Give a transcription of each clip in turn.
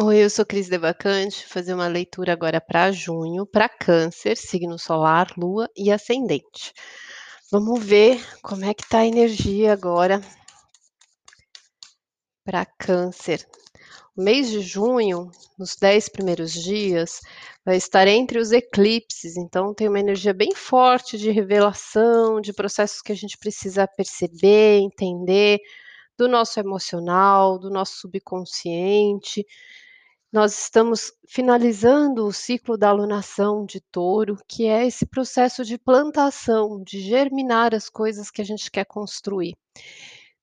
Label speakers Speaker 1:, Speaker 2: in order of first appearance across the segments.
Speaker 1: Oi, eu sou Cris Devacante, fazer uma leitura agora para junho, para Câncer, signo solar, lua e ascendente. Vamos ver como é que tá a energia agora para Câncer. O mês de junho, nos 10 primeiros dias, vai estar entre os eclipses, então tem uma energia bem forte de revelação, de processos que a gente precisa perceber, entender, do nosso emocional, do nosso subconsciente. Nós estamos finalizando o ciclo da alunação de touro, que é esse processo de plantação, de germinar as coisas que a gente quer construir.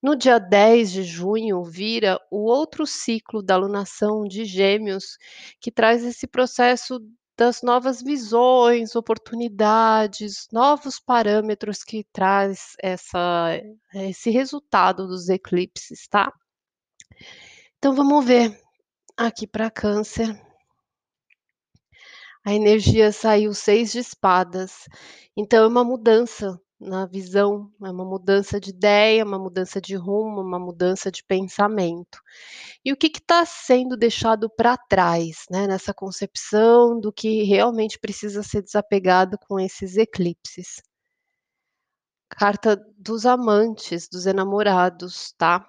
Speaker 1: No dia 10 de junho, vira o outro ciclo da alunação de gêmeos, que traz esse processo das novas visões, oportunidades, novos parâmetros que traz essa, esse resultado dos eclipses, tá? Então vamos ver Aqui para Câncer. A energia saiu seis de espadas, então é uma mudança na visão, é uma mudança de ideia, uma mudança de rumo, uma mudança de pensamento. E o que está sendo deixado para trás, né, nessa concepção do que realmente precisa ser desapegado com esses eclipses? Carta dos amantes, dos enamorados, tá?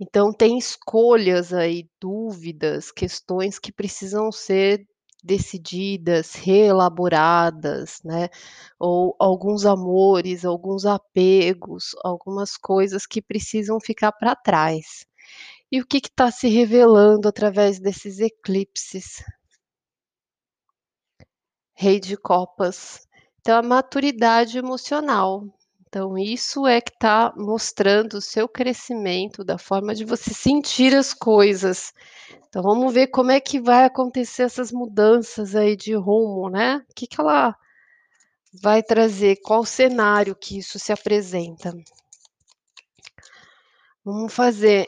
Speaker 1: Então tem escolhas aí, dúvidas, questões que precisam ser decididas, reelaboradas, né, ou alguns amores, alguns apegos, algumas coisas que precisam ficar para trás. E o que está se revelando através desses eclipses? Rei de copas. Então, a maturidade emocional, então, isso é que está mostrando o seu crescimento, da forma de você sentir as coisas. Então, vamos ver como é que vai acontecer essas mudanças aí de rumo, né? O que, que ela vai trazer? Qual cenário que isso se apresenta? Vamos fazer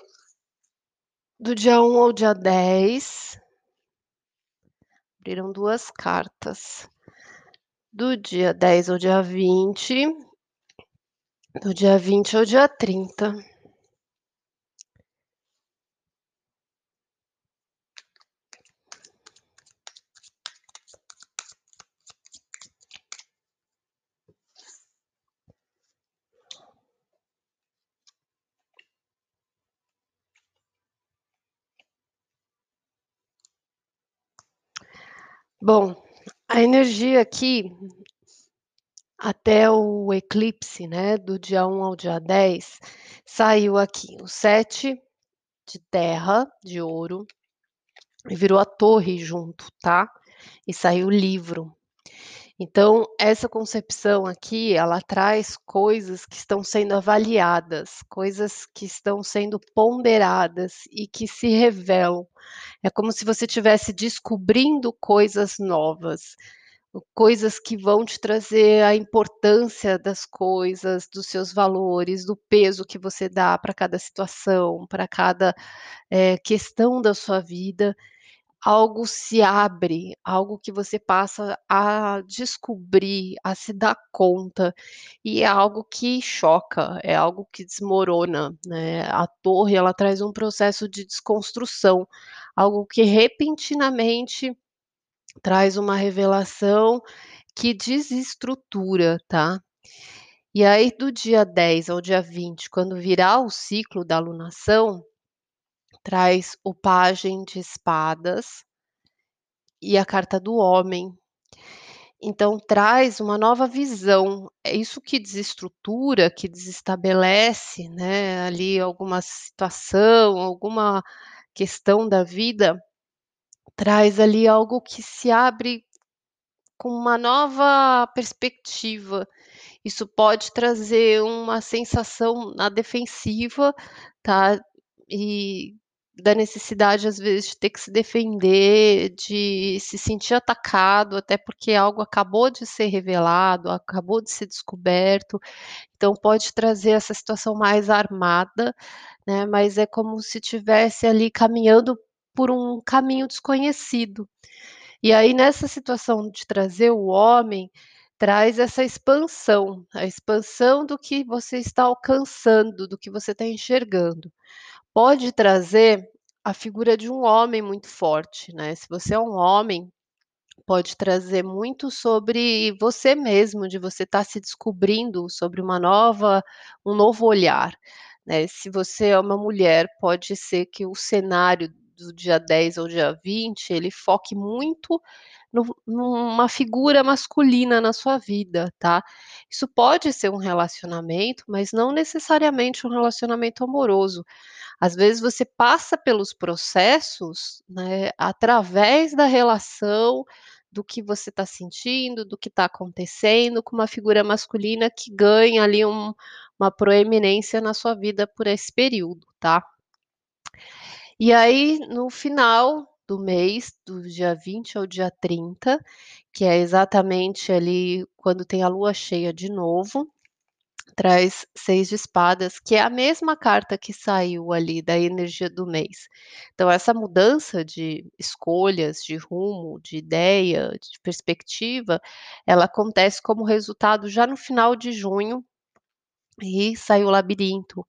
Speaker 1: do dia 1 ao dia 10. Abriram duas cartas. Do dia 10 ao dia 20 do dia 20 ao dia 30. Bom, a energia aqui até o eclipse, né, do dia 1 ao dia 10, saiu aqui o 7 de terra, de ouro, e virou a torre junto, tá? E saiu o livro. Então, essa concepção aqui, ela traz coisas que estão sendo avaliadas, coisas que estão sendo ponderadas e que se revelam. É como se você estivesse descobrindo coisas novas coisas que vão te trazer a importância das coisas, dos seus valores, do peso que você dá para cada situação, para cada é, questão da sua vida. Algo se abre, algo que você passa a descobrir, a se dar conta, e é algo que choca, é algo que desmorona, né? A torre, ela traz um processo de desconstrução, algo que repentinamente traz uma revelação que desestrutura, tá. E aí do dia 10 ao dia 20, quando virar o ciclo da alunação, traz o pajem de espadas e a carta do homem. Então traz uma nova visão, é isso que desestrutura, que desestabelece, né, ali alguma situação, alguma questão da vida, Traz ali algo que se abre com uma nova perspectiva. Isso pode trazer uma sensação na defensiva, tá, e da necessidade, às vezes, de ter que se defender, de se sentir atacado, até porque algo acabou de ser revelado, acabou de ser descoberto, então pode trazer essa situação mais armada, né, mas é como se tivesse ali caminhando por um caminho desconhecido. E aí, nessa situação de trazer o homem, traz essa expansão, a expansão do que você está alcançando, do que você está enxergando. Pode trazer a figura de um homem muito forte, né. Se você é um homem, pode trazer muito sobre você mesmo, de você estar se descobrindo sobre uma nova um novo olhar, né. Se você é uma mulher, pode ser que o cenário do dia 10 ao dia 20, ele foque muito no numa figura masculina na sua vida, tá. Isso pode ser um relacionamento, mas não necessariamente um relacionamento amoroso. Às vezes você passa pelos processos, né, através da relação, do que você está sentindo, do que está acontecendo com uma figura masculina que ganha ali um uma proeminência na sua vida por esse período, tá. E aí, no final do mês, do dia 20 ao dia 30, que é exatamente ali quando tem a lua cheia de novo, traz 6 de espadas, que é a mesma carta que saiu ali da energia do mês. Então essa mudança de escolhas, de rumo, de ideia, de perspectiva, ela acontece como resultado já no final de junho, e sai o labirinto,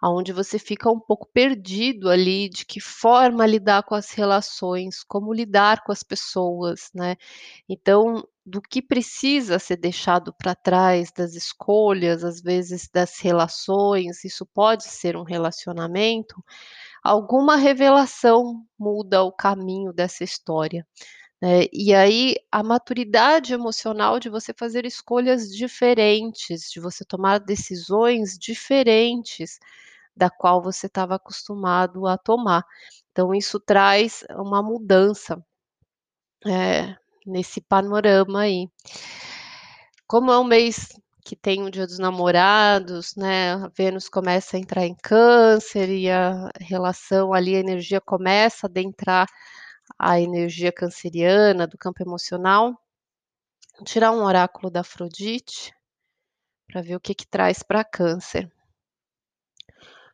Speaker 1: aonde você fica um pouco perdido ali de que forma lidar com as relações, como lidar com as pessoas, né. Então, do que precisa ser deixado para trás, das escolhas, às vezes das relações, isso pode ser um relacionamento, alguma revelação muda o caminho dessa história, né. E aí, a maturidade emocional de você fazer escolhas diferentes, de você tomar decisões diferentes da qual você estava acostumado a tomar. Então isso traz uma mudança, eh, nesse panorama aí. Como é um mês que tem o dia dos namorados, né, a Vênus começa a entrar em câncer e a relação ali, a energia começa a adentrar a energia canceriana do campo emocional. Vou tirar um oráculo da Afrodite, para ver o que que traz para câncer.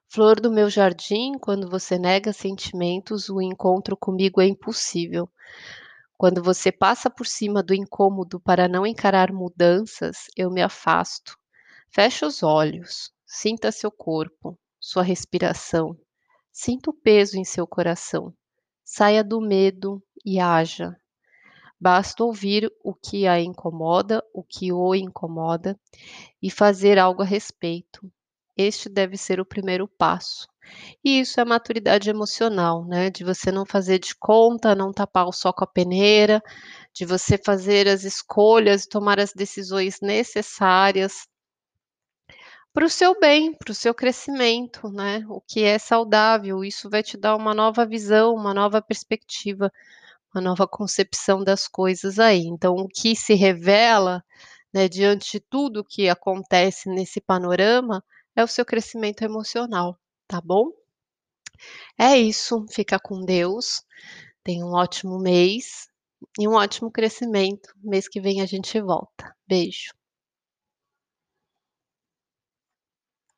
Speaker 1: Flor do meu jardim, quando você nega sentimentos, o encontro comigo é impossível. Quando você passa por cima do incômodo para não encarar mudanças, eu me afasto. Feche os olhos, sinta seu corpo, sua respiração, sinta o peso em seu coração. Saia do medo e haja. Basta ouvir o que a incomoda, o que o incomoda, e fazer algo a respeito. Este deve ser o primeiro passo. E isso é maturidade emocional, né, de você não fazer de conta, não tapar o sol com a peneira, de você fazer as escolhas, tomar as decisões necessárias para o seu bem, para o seu crescimento, né, o que é saudável, isso vai te dar uma nova visão, uma nova perspectiva, uma nova concepção das coisas aí. Então o que se revela, né, diante de tudo que acontece nesse panorama, é o seu crescimento emocional, tá bom? É isso, fica com Deus, tenha um ótimo mês e um ótimo crescimento. Mês que vem a gente volta. Beijo.